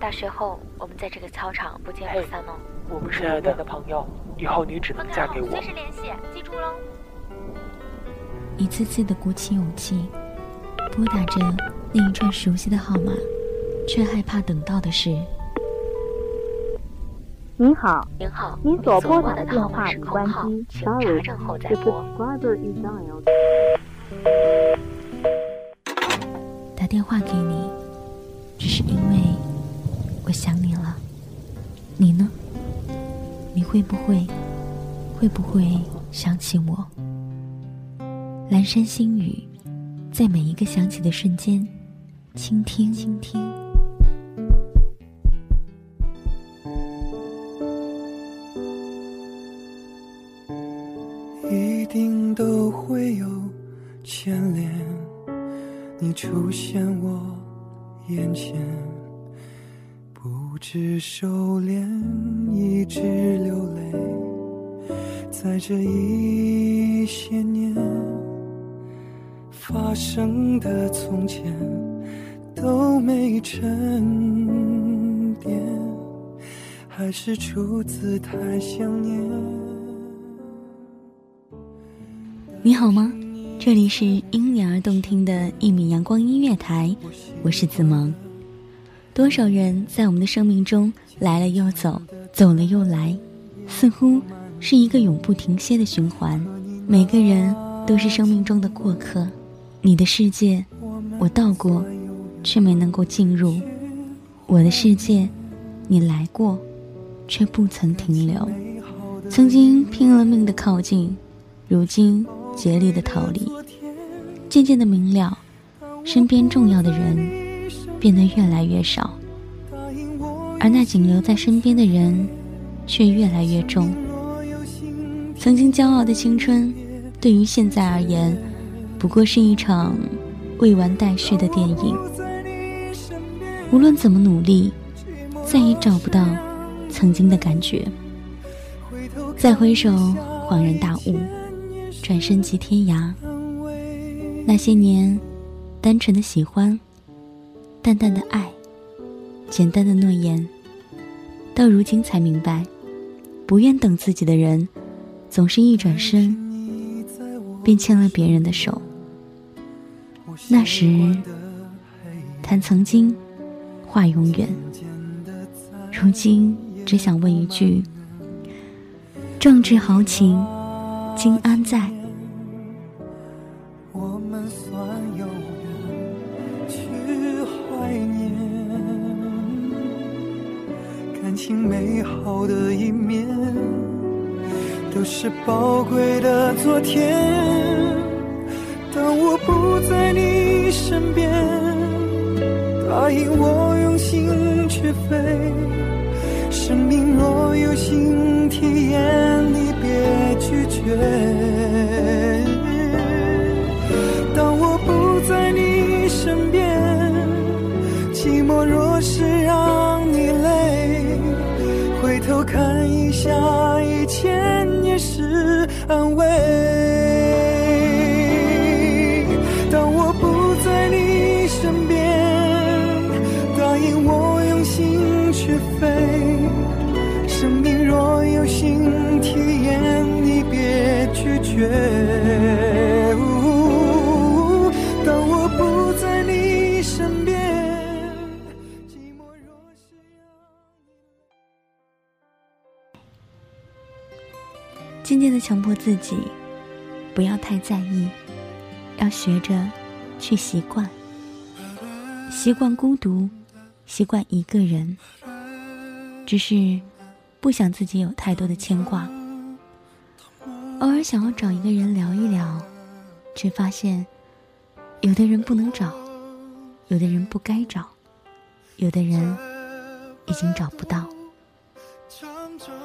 大学后，我们在这个操场不见不散哦。我们是爱的朋友，以后你只能嫁给我。随时联系，记住喽。一次次的鼓起勇气，拨打着那一串熟悉的号码，却害怕等到的是。您好，您好，您所拨打的电话已关机，请查证后再拨。打电话给你。我想你了，你呢？你会不会，会不会想起我？阑珊星语，在每一个想起的瞬间，倾听，倾听。不知收敛，一直流泪，在这一些年发生的从前都没沉淀，还是出自太想念。你好吗？这里是因你而动听的一米阳光音乐台，我是子萌。多少人在我们的生命中来了又走，走了又来，似乎是一个永不停歇的循环。每个人都是生命中的过客，你的世界我到过，却没能够进入；我的世界你来过，却不曾停留。曾经拼了命的靠近，如今竭力的逃离，渐渐的明了，身边重要的人。变得越来越少，而那仅留在身边的人，却越来越重。曾经骄傲的青春，对于现在而言，不过是一场未完待续的电影。无论怎么努力，再也找不到曾经的感觉。再回首，恍然大悟，转身即天涯。那些年，单纯的喜欢。淡淡的爱，简单的诺言，到如今才明白，不愿等自己的人，总是一转身便牵了别人的手。那时谈曾经，话永远。如今只想问一句：壮志豪情，今安在？好的一面，都是宝贵的昨天。当我不在你身边，答应我用心去飞。生命若有新体验，看一下以前，也是安慰。当我不在你身边，答应我用心去飞。生命若有新体验，你别拒绝。渐渐的强迫自己，不要太在意，要学着去习惯，习惯孤独，习惯一个人。只是不想自己有太多的牵挂，偶尔想要找一个人聊一聊，却发现有的人不能找，有的人不该找，有的人已经找不到。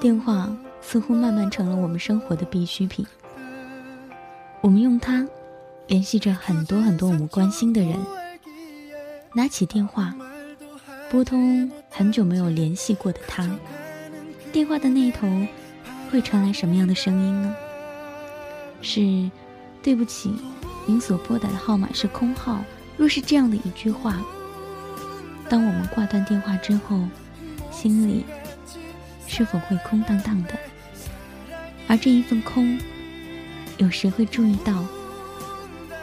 电话似乎慢慢成了我们生活的必需品。我们用它联系着很多很多我们关心的人。拿起电话，拨通很久没有联系过的他，电话的那一头会传来什么样的声音呢？是“对不起，您所拨打的号码是空号”。若是这样的一句话，当我们挂断电话之后，心里是否会空荡荡的？而这一份空，有谁会注意到？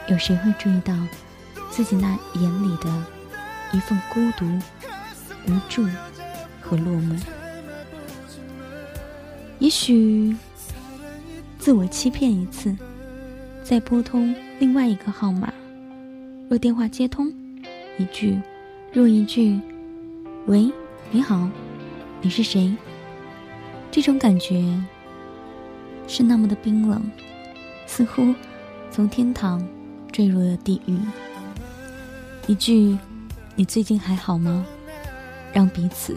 有谁会注意到自己那眼里的一份孤独、无助和落寞？也许自我欺骗一次，再拨通另外一个号码。若电话接通，一句，若一句，喂，你好，你是谁？这种感觉是那么的冰冷，似乎从天堂坠入了地狱。一句，你最近还好吗？让彼此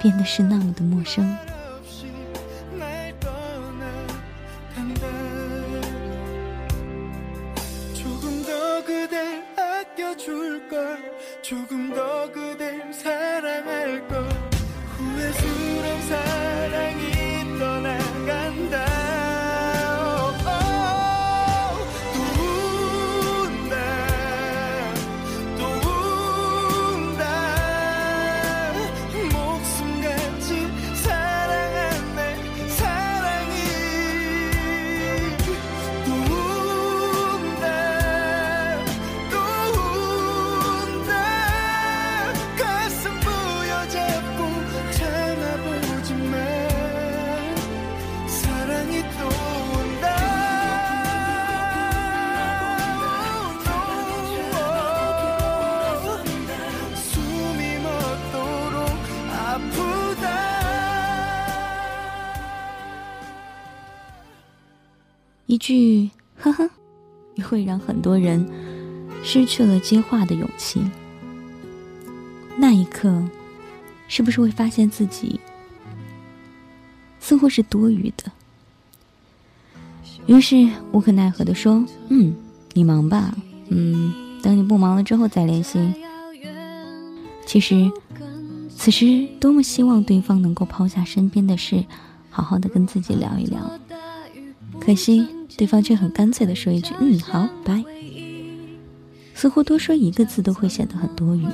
变得是那么的陌生。 조금 더 그댈 一句“呵呵”，也会让很多人失去了接话的勇气。那一刻，是不是会发现自己似乎是多余的？于是无可奈何的说：“嗯，你忙吧，嗯，等你不忙了之后再联系。”其实，此时多么希望对方能够抛下身边的事，好好的跟自己聊一聊。可惜，对方却很干脆的说一句：“嗯，好，拜。”似乎多说一个字都会显得很多余。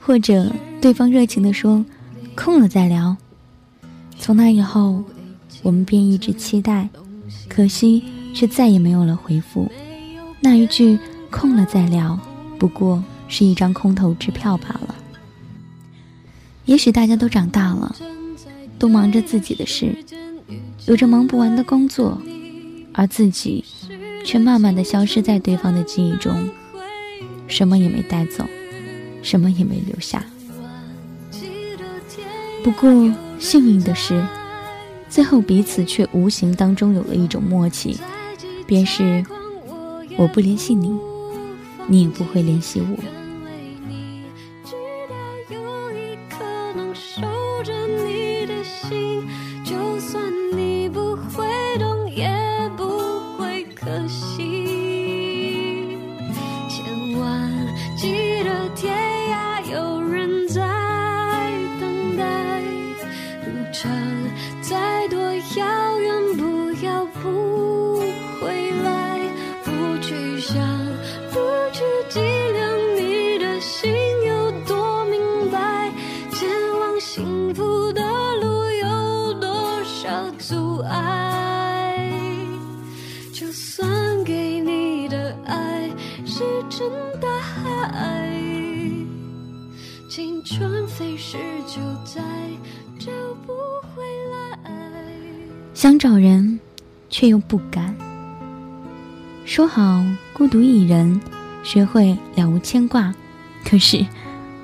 或者，对方热情的说：“空了再聊。”从那以后，我们便一直期待，可惜却再也没有了回复。那一句“空了再聊”，不过是一张空头支票罢了。也许大家都长大了，都忙着自己的事，有着忙不完的工作，而自己却慢慢的消失在对方的记忆中，什么也没带走，什么也没留下。不过幸运的是，最后彼此却无形当中有了一种默契，便是我不联系你，你也不会联系我。想找人，却又不敢。说好孤独一人，学会了无牵挂，可是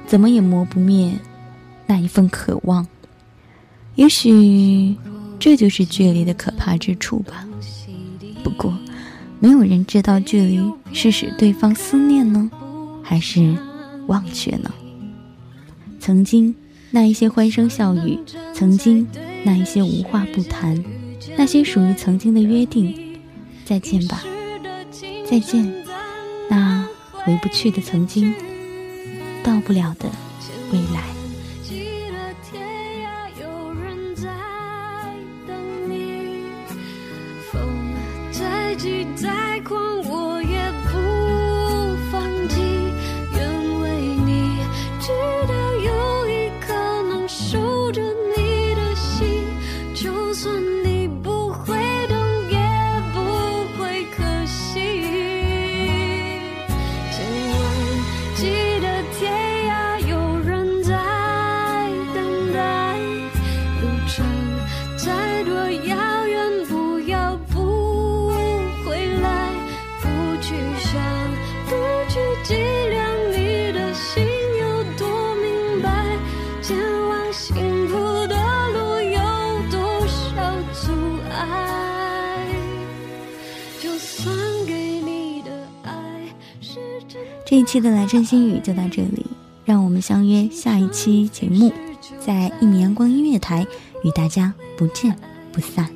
怎么也磨不灭那一份渴望。也许这就是距离的可怕之处吧。不过，没有人知道距离是使对方思念呢，还是忘却呢？曾经那一些欢声笑语，曾经那一些无话不谈，那些属于曾经的约定。再见吧，再见，那回不去的曾经，到不了的未来。幸福的路有多少阻碍，就算给你的爱是真。这一期的来真心语就到这里，让我们相约下一期节目，在一米阳光音乐台与大家不见不散。